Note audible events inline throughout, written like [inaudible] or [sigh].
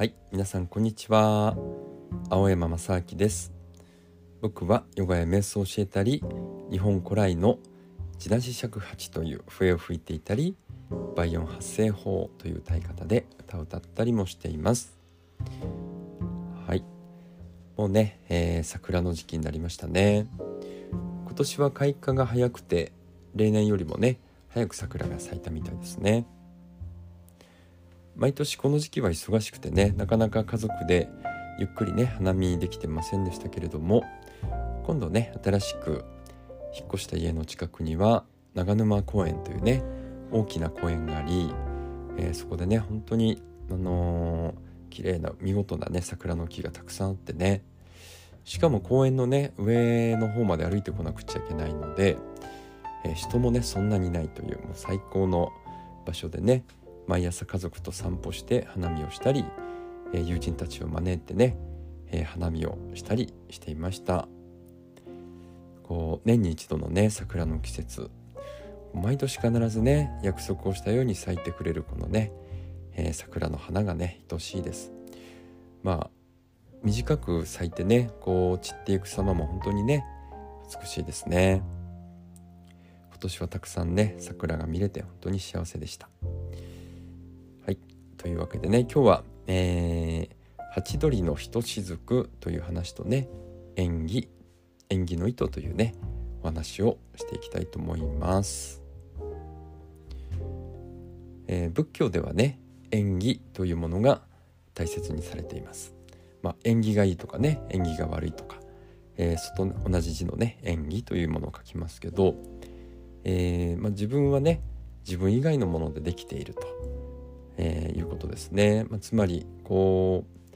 はい皆さんこんにちは。青山正明です。僕はヨガや瞑想を教えたり日本古来の地なし尺八という笛を吹いていたり倍音発声法という歌い方で歌を歌ったりもしています。はい。もうね、えー、桜の時期になりましたね。今年は開花が早くて例年よりもね早く桜が咲いたみたいですね。毎年この時期は忙しくてねなかなか家族でゆっくりね花見できてませんでしたけれども今度ね新しく引っ越した家の近くには長沼公園というね大きな公園があり、えー、そこでね本当にあのー、綺麗な見事なね桜の木がたくさんあってねしかも公園のね上の方まで歩いてこなくちゃいけないので、えー、人もねそんなにないというもう最高の場所でね毎朝家族と散歩して花見をしたり、え、友人たちを招いてね、え、花見をしたりしていました。こう年に一度のね桜の季節。毎年必ずね約束をしたように咲いてくれるこのね、え、桜の花がね愛しいです。まあ短く咲いてねこう散っていく様も本当にね美しいですね。今年はたくさんね桜が見れて本当に幸せでした。というわけでね今日は、えー、ハチドリのひとしずくという話とね縁起縁起の糸というねお話をしていきたいと思います、えー、仏教ではね縁起というものが大切にされています。まあ、縁起がいいとかね縁起が悪いとか、えー、外同じ字のね縁起というものを書きますけど、えー、まあ、自分はね自分以外のものでできていると、えー、いうことですね、まあ、つまりこう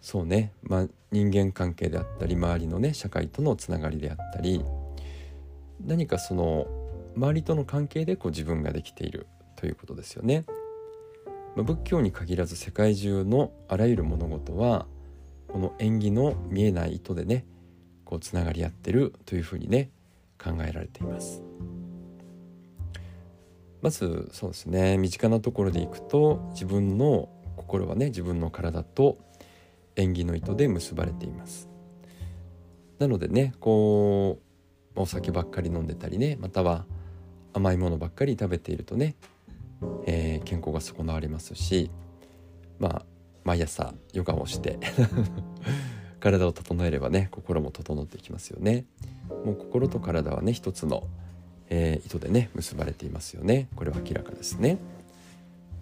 そうね、まあ、人間関係であったり周りのね社会とのつながりであったり何かその周りとの関係でこう自分ができているということですよね。ま仏教に限らず世界中のあらゆる物事はこの縁起の見えない糸でねこうつながり合ってるというふうにね考えられています。まずそうですね身近なところでいくと自分の心はね自分の体と縁起の糸で結ばれています。なのでねこうお酒ばっかり飲んでたりねまたは甘いものばっかり食べているとねえー、健康が損なわれますしまあ毎朝ヨガをして [laughs] 体を整えればね心も整っていきますよね。もう心と体はね一つの、えー、糸でね結ばれていますよね。これは明らかですね。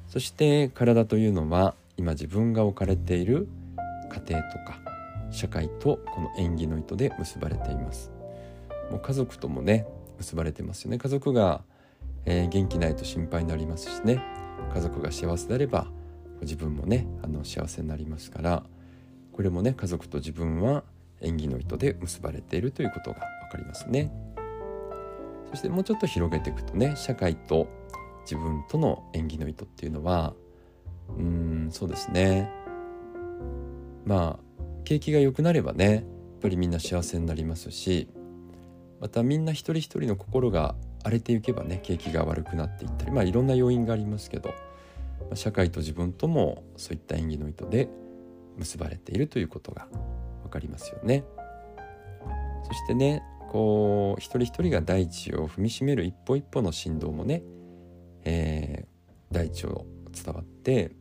そして体というのは今自分が置かれている家庭とか社会とこの縁起の糸で結ばれています。もう家族ともね結ばれてますよね。家族がえー、元気ないと心配になりますしね。家族が幸せであれば自分もねあの幸せになりますからこれもね家族と自分は縁起の糸で結ばれているということが分かりますね。そしてもうちょっと広げていくとね社会と自分との縁起の糸っていうのはうんそうですねまあ景気が良くなればねやっぱりみんな幸せになりますしまたみんな一人一人の心が荒れていけばね景気が悪くなっていったりまあいろんな要因がありますけど社会と自分ともそういった演技の意図で結ばれているということが分かりますよね。そしてねこう一人一人が大地を踏みしめる一歩一歩の振動もね、えー、大地を伝わって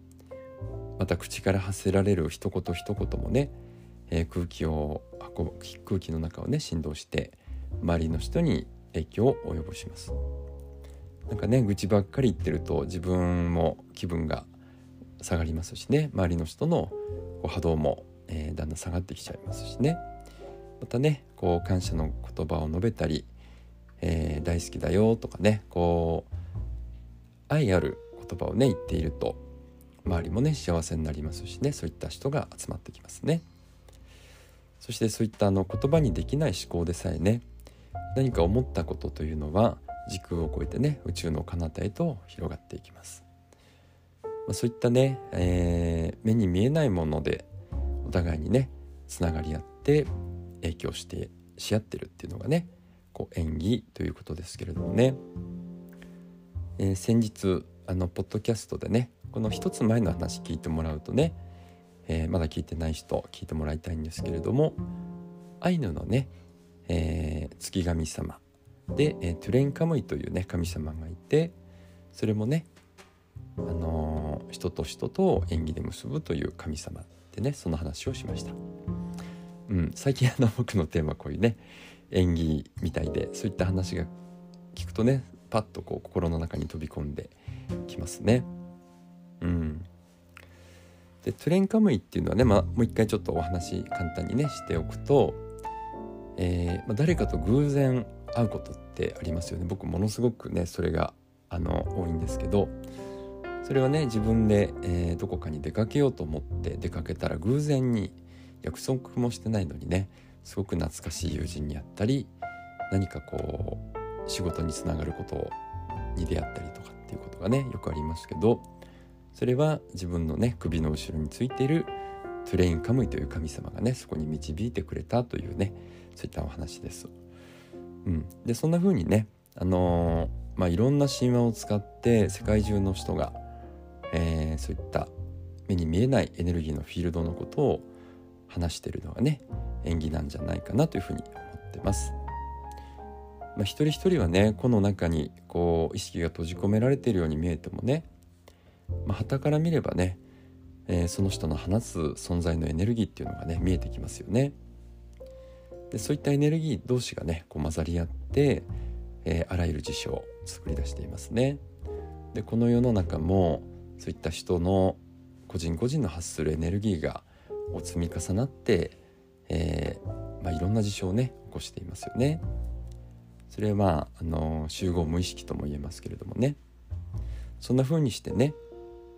また口から発せられる一言一言もね、えー、空気を運ぶ空気の中をね振動して周りの人に影響を及ぼします。なんかね愚痴ばっかり言ってると自分も気分が下がりますしね周りの人の波動も、えー、だんだん下がってきちゃいますしね。またねこう感謝の言葉を述べたり、えー、大好きだよとかねこう愛ある言葉をね言っていると周りもね幸せになりますしねそういった人が集まってきますね。そしてそういったあの言葉にできない思考でさえね何か思ったことというのは時空を超えてね宇宙の彼方へと広がっていきます、まあ、そういったね、えー、目に見えないものでお互いにねつながり合って影響してし合ってるっていうのがねこう演技ということですけれどもね、えー、先日あのポッドキャストでねこの一つ前の話聞いてもらうとね、えー、まだ聞いてない人聞いてもらいたいんですけれどもアイヌのね、えー、月神様で、え、トゥレンカムイというね神様がいてそれもね、あの、人と人と縁起で結ぶという神様でねその話をしました。うん、最近あの僕のテーマこういうね縁起みたいでそういった話が聞くとねパッとこう心の中に飛び込んできますね。うん、でトゥレンカムイっていうのはね、まあ、もう一回ちょっとお話簡単にねしておくと、えー、まあ、誰かと偶然会うことってありますよね。僕ものすごくねそれがあの多いんですけどそれはね自分で、えー、どこかに出かけようと思って出かけたら偶然に約束もしてないのにねすごく懐かしい友人に会ったり何かこう仕事につながることに出会ったりとかっていうことがねよくありますけどそれは自分のね首の後ろについているトゥレインカムイという神様がねそこに導いてくれたというねそういったお話です。うん、でそんな風にねあのー、まあいろんな神話を使って世界中の人が、えー、そういった目に見えないエネルギーのフィールドのことを話してるのがね演技なんじゃないかなというふうに思ってます。まあ、一人一人はねこの中にこう意識が閉じ込められているように見えてもねまあ、旗から見ればね、えー、その人の放つ存在のエネルギーっていうのがね見えてきますよね。でそういったエネルギー同士がねこう混ざり合って、えー、あらゆる事象を作り出していますね。でこの世の中もそういった人の個人個人の発するエネルギーがを積み重なって、えーまあ、いろんな事象をね起こしていますよね。それはまああの集合無意識とも言えますけれどもね。そんな風にしてね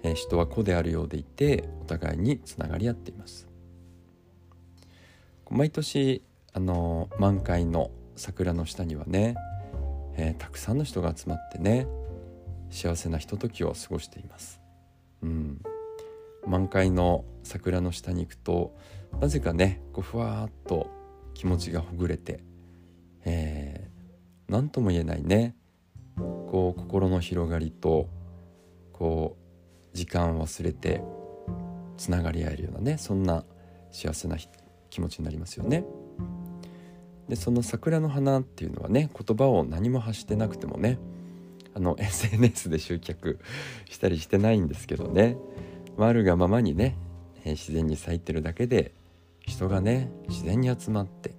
えー、人は子であるようでいてお互いにつながり合っています。毎年あの満開の桜の下にはね、えー、たくさんの人が集まってね幸せなひとときを過ごしています、うん、満開の桜の下に行くとなぜかねこうふわーっと気持ちがほぐれて何、えー、とも言えないねこう心の広がりとこう時間を忘れてつながり合えるようなねそんな幸せな気持ちになりますよね。でその桜の花っていうのはね言葉を何も発してなくてもねあの [laughs] SNS で集客したりしてないんですけどね、まあ、るがままにね、自然に咲いてるだけで人がね自然に集まって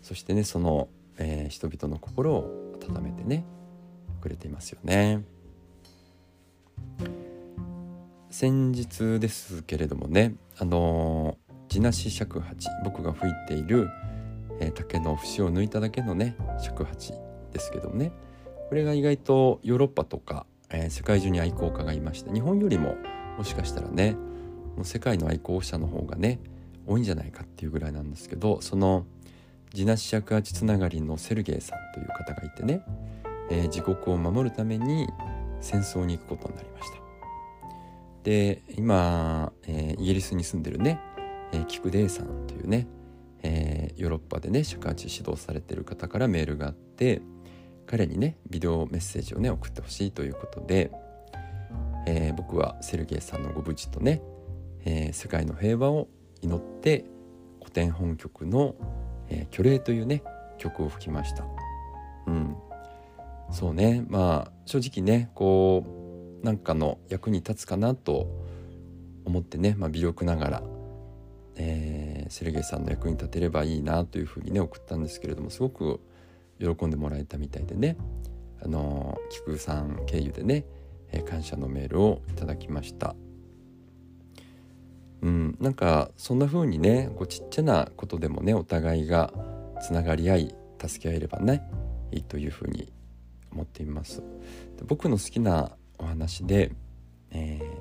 そしてねその、えー、人々の心を温めてねくれていますよね。先日ですけれどもねあの地なし尺八僕が吹いている、えー、竹の節を抜いただけのね尺八ですけどもねこれが意外とヨーロッパとか、えー、世界中に愛好家がいまして日本よりももしかしたらねもう世界の愛好者の方がね多いんじゃないかっていうぐらいなんですけどその地なし尺八つながりのセルゲイさんという方がいてね、えー、自国を守るために戦争に行くことになりました。で今、えー、イギリスに住んでるね、えー、キクデイさんというね、えー、ヨーロッパでね尺八指導されてる方からメールがあって彼にねビデオメッセージをね送ってほしいということで、えー、僕はセルゲイさんのご無事とね、えー、世界の平和を祈って古典本曲の「えー、虚礼」というね曲を吹きました。うん、そうね。まあ正直ねこうなんかの役に立つかなと思ってね、まあ、微力ながら、えー、セルゲイさんの役に立てればいいなというふうにね送ったんですけれどもすごく喜んでもらえたみたいでね。あの菊さん経由でね、え、感謝のメールをいただきました。うん、なんかそんな風にねこうちっちゃなことでもねお互いがつながり合い助け合えればねいいというふうに思っています僕の好きなお話で、えー、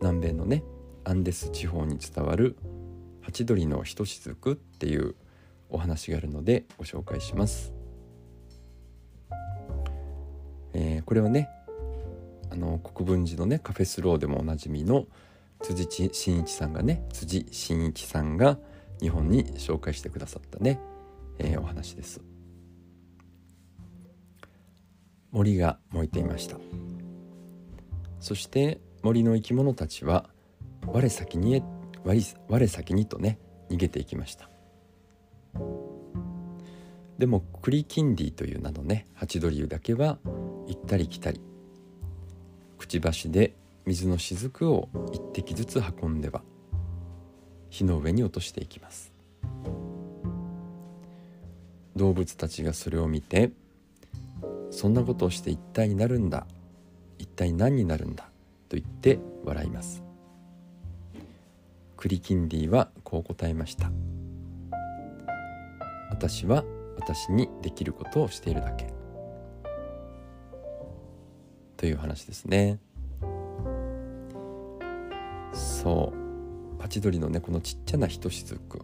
南米のねアンデス地方に伝わるハチドリのひとしずくっていうお話があるのでご紹介します。えー、これはねあの国分寺のねカフェスローでもおなじみの辻真一さんがね辻真一さんが日本に紹介してくださったね、えー、お話です。森が燃えていました。そして森の生き物たちは我先に我我先にとね逃げていきましたでもクリキンディという名のねハチドリだけは行ったり来たりくちばしで水の雫を一滴ずつ運んでは火の上に落としていきます。動物たちがそれを見てそんなことをして一体になるんだ一体何になるんだと言って笑います。クリキンディはこう答えました私は私にできることをしているだけ。という話ですね。そう。パチドリのねこのちっちゃなひとしずく。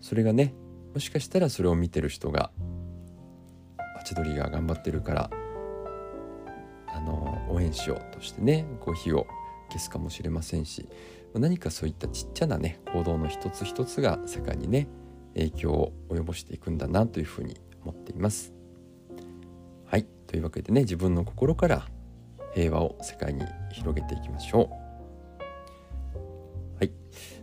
それがねもしかしたらそれを見てる人がパチドリが頑張ってるからあの応援しようとしてねこう火を消すかもしれませんし何かそういったちっちゃなね行動の一つ一つが世界にね影響を及ぼしていくんだなというふうに思っています。はいというわけでね自分の心から平和を世界に広げていきましょう。はい。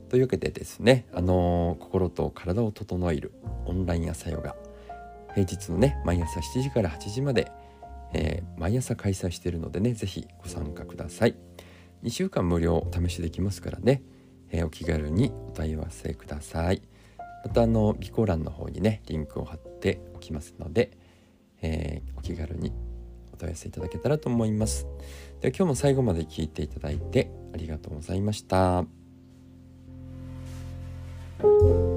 というわけでですね、あのー、心と体を整えるオンライン朝ヨガ、平日のね、毎朝7時から8時まで、えー、毎朝開催しているのでね、是非ご参加ください。2週間無料お試しできますからね、えー、お気軽にお問い合わせください。またあの備考欄の方にねリンクを貼っておきますので、えー、お気軽にお問い合わせいただけたらと思います。では今日も最後まで聞いていただいてありがとうございました。thank you